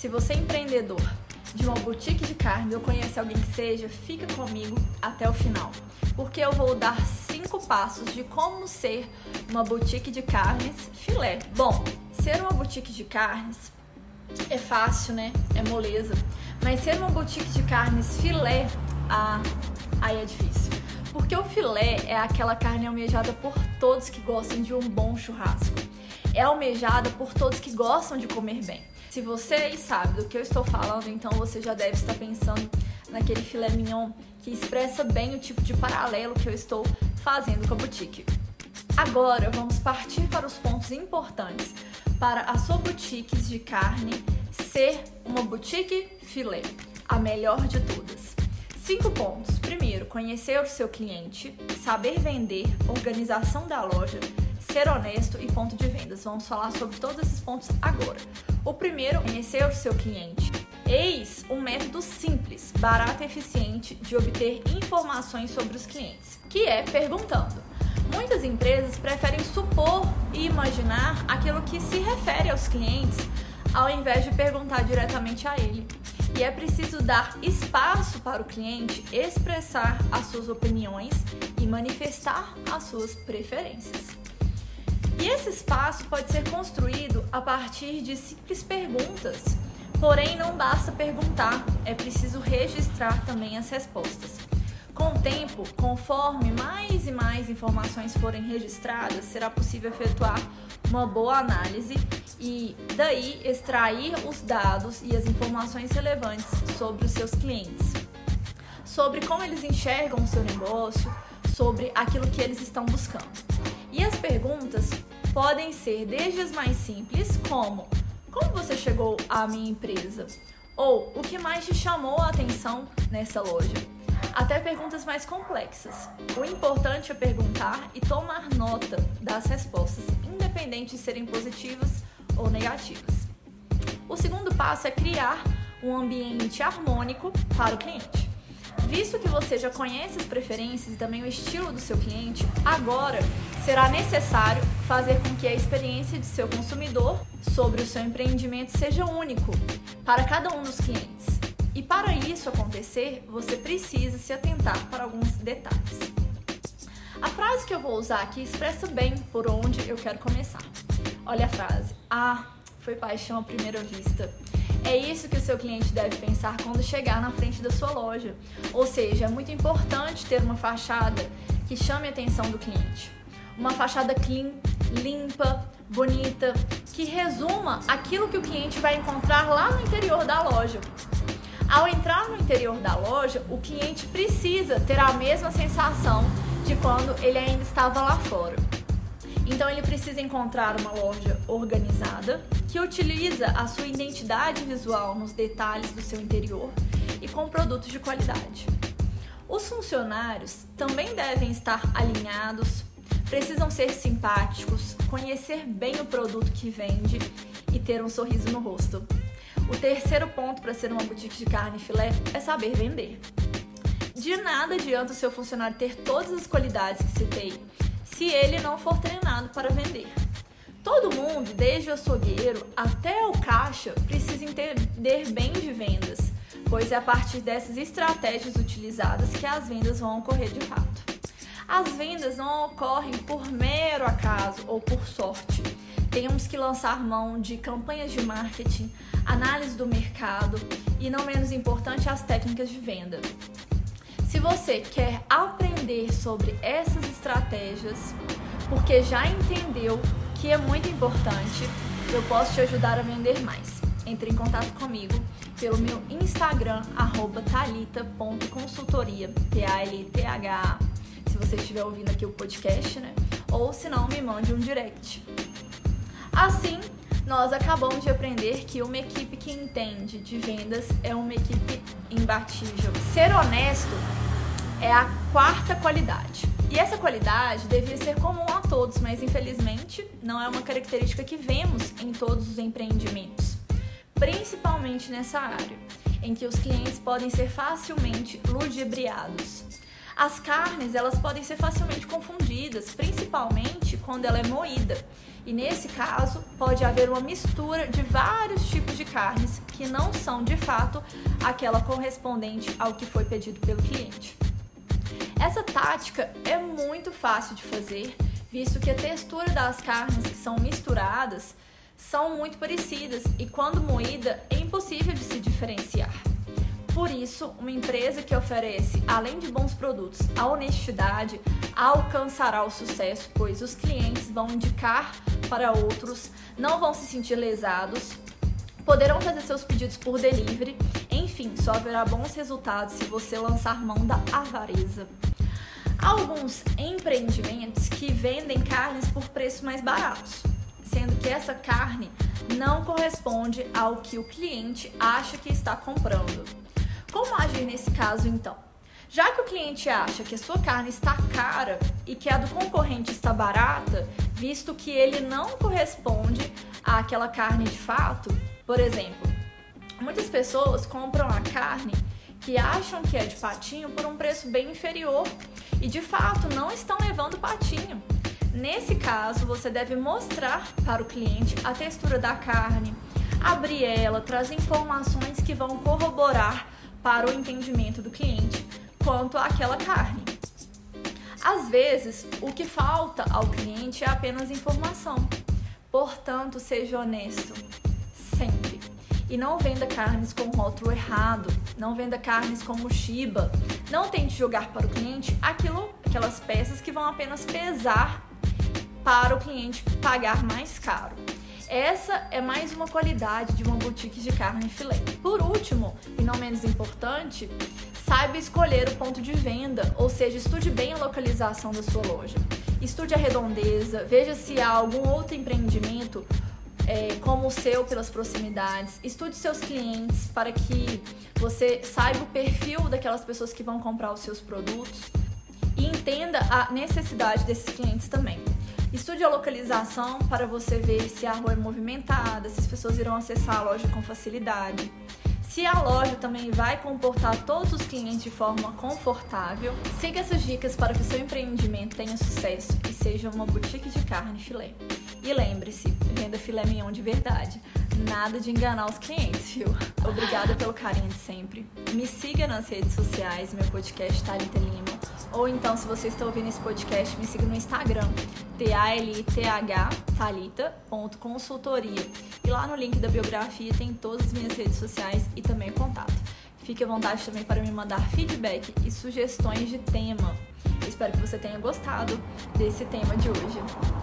Se você é empreendedor de uma boutique de carne ou conhece alguém que seja, fica comigo até o final, porque eu vou dar cinco passos de como ser uma boutique de carnes filé. Bom, ser uma boutique de carnes é fácil, né? É moleza. Mas ser uma boutique de carnes filé, ah, aí é difícil. Porque o filé é aquela carne almejada por todos que gostam de um bom churrasco. É almejada por todos que gostam de comer bem. Se você sabe do que eu estou falando, então você já deve estar pensando naquele filé mignon que expressa bem o tipo de paralelo que eu estou fazendo com a boutique. Agora vamos partir para os pontos importantes para a sua boutique de carne ser uma boutique filé, a melhor de todas. Cinco pontos. Primeiro, conhecer o seu cliente, saber vender, organização da loja, ser honesto e ponto de vendas. Vamos falar sobre todos esses pontos agora. O primeiro, conhecer o seu cliente. Eis um método simples, barato e eficiente de obter informações sobre os clientes, que é perguntando. Muitas empresas preferem supor e imaginar aquilo que se refere aos clientes, ao invés de perguntar diretamente a ele. E é preciso dar espaço para o cliente expressar as suas opiniões e manifestar as suas preferências. E esse espaço pode ser construído a partir de simples perguntas. Porém, não basta perguntar, é preciso registrar também as respostas. Com o tempo, conforme mais e mais informações forem registradas, será possível efetuar uma boa análise e daí extrair os dados e as informações relevantes sobre os seus clientes, sobre como eles enxergam o seu negócio, sobre aquilo que eles estão buscando. As perguntas podem ser desde as mais simples, como como você chegou à minha empresa? Ou o que mais te chamou a atenção nessa loja? Até perguntas mais complexas. O importante é perguntar e tomar nota das respostas, independente de serem positivas ou negativas. O segundo passo é criar um ambiente harmônico para o cliente. Visto que você já conhece as preferências e também o estilo do seu cliente, agora será necessário fazer com que a experiência de seu consumidor sobre o seu empreendimento seja único para cada um dos clientes. E para isso acontecer, você precisa se atentar para alguns detalhes. A frase que eu vou usar aqui expressa bem por onde eu quero começar. Olha a frase: Ah, foi paixão à primeira vista. É isso que o seu cliente deve pensar quando chegar na frente da sua loja. Ou seja, é muito importante ter uma fachada que chame a atenção do cliente. Uma fachada clean, limpa, bonita, que resuma aquilo que o cliente vai encontrar lá no interior da loja. Ao entrar no interior da loja, o cliente precisa ter a mesma sensação de quando ele ainda estava lá fora. Então ele precisa encontrar uma loja organizada que utiliza a sua identidade visual nos detalhes do seu interior e com produtos de qualidade. Os funcionários também devem estar alinhados, precisam ser simpáticos, conhecer bem o produto que vende e ter um sorriso no rosto. O terceiro ponto para ser uma boutique de carne e filé é saber vender. De nada adianta o seu funcionário ter todas as qualidades que citei se ele não for treinado para vender. Todo mundo, desde o açougueiro até o caixa, precisa entender bem de vendas, pois é a partir dessas estratégias utilizadas que as vendas vão ocorrer de fato. As vendas não ocorrem por mero acaso ou por sorte. Temos que lançar mão de campanhas de marketing, análise do mercado e, não menos importante, as técnicas de venda. Se você quer aprender sobre essas estratégias, porque já entendeu que é muito importante, eu posso te ajudar a vender mais. Entre em contato comigo pelo meu Instagram, talita.consultoria, T-A-L-T-H-A, se você estiver ouvindo aqui o podcast, né? Ou se não, me mande um direct. Assim, nós acabamos de aprender que uma equipe que entende de vendas é uma equipe imbatível. Ser honesto é a quarta qualidade. E essa qualidade devia ser comum a todos, mas infelizmente não é uma característica que vemos em todos os empreendimentos, principalmente nessa área, em que os clientes podem ser facilmente ludibriados. As carnes, elas podem ser facilmente confundidas, principalmente quando ela é moída E nesse caso, pode haver uma mistura de vários tipos de carnes que não são de fato aquela correspondente ao que foi pedido pelo cliente. Essa tática é muito fácil de fazer, visto que a textura das carnes que são misturadas são muito parecidas e quando moída é impossível de se diferenciar. Por isso, uma empresa que oferece, além de bons produtos, a honestidade alcançará o sucesso, pois os clientes vão indicar para outros, não vão se sentir lesados, poderão fazer seus pedidos por delivery, enfim, só haverá bons resultados se você lançar mão da avareza. Alguns empreendimentos que vendem carnes por preços mais baratos, sendo que essa carne não corresponde ao que o cliente acha que está comprando. Como agir nesse caso então? Já que o cliente acha que a sua carne está cara e que a do concorrente está barata, visto que ele não corresponde àquela carne de fato, por exemplo, muitas pessoas compram a carne que acham que é de patinho por um preço bem inferior e de fato não estão levando patinho. Nesse caso, você deve mostrar para o cliente a textura da carne, abrir ela, trazer informações que vão corroborar para o entendimento do cliente quanto àquela carne. Às vezes, o que falta ao cliente é apenas informação. Portanto, seja honesto sempre. E não venda carnes com rótulo errado, não venda carnes como Shiba. Não tente jogar para o cliente aquilo, aquelas peças que vão apenas pesar para o cliente pagar mais caro. Essa é mais uma qualidade de uma boutique de carne filé. Por último, e não menos importante, saiba escolher o ponto de venda, ou seja, estude bem a localização da sua loja. Estude a redondeza, veja se há algum outro empreendimento é, como o seu pelas proximidades. Estude seus clientes para que você saiba o perfil daquelas pessoas que vão comprar os seus produtos e entenda a necessidade desses clientes também. Estude a localização para você ver se a rua é movimentada, se as pessoas irão acessar a loja com facilidade. Se a loja também vai comportar todos os clientes de forma confortável, siga essas dicas para que o seu empreendimento tenha sucesso e seja uma boutique de carne filé. E lembre-se, venda filé mignon de verdade. Nada de enganar os clientes, viu? Obrigada pelo carinho de sempre. Me siga nas redes sociais, meu podcast Thalita Lima ou então, se você está ouvindo esse podcast, me siga no Instagram, T-A-L-I-T-H, talita.consultoria. E lá no link da biografia tem todas as minhas redes sociais e também o contato. Fique à vontade também para me mandar feedback e sugestões de tema. Eu espero que você tenha gostado desse tema de hoje.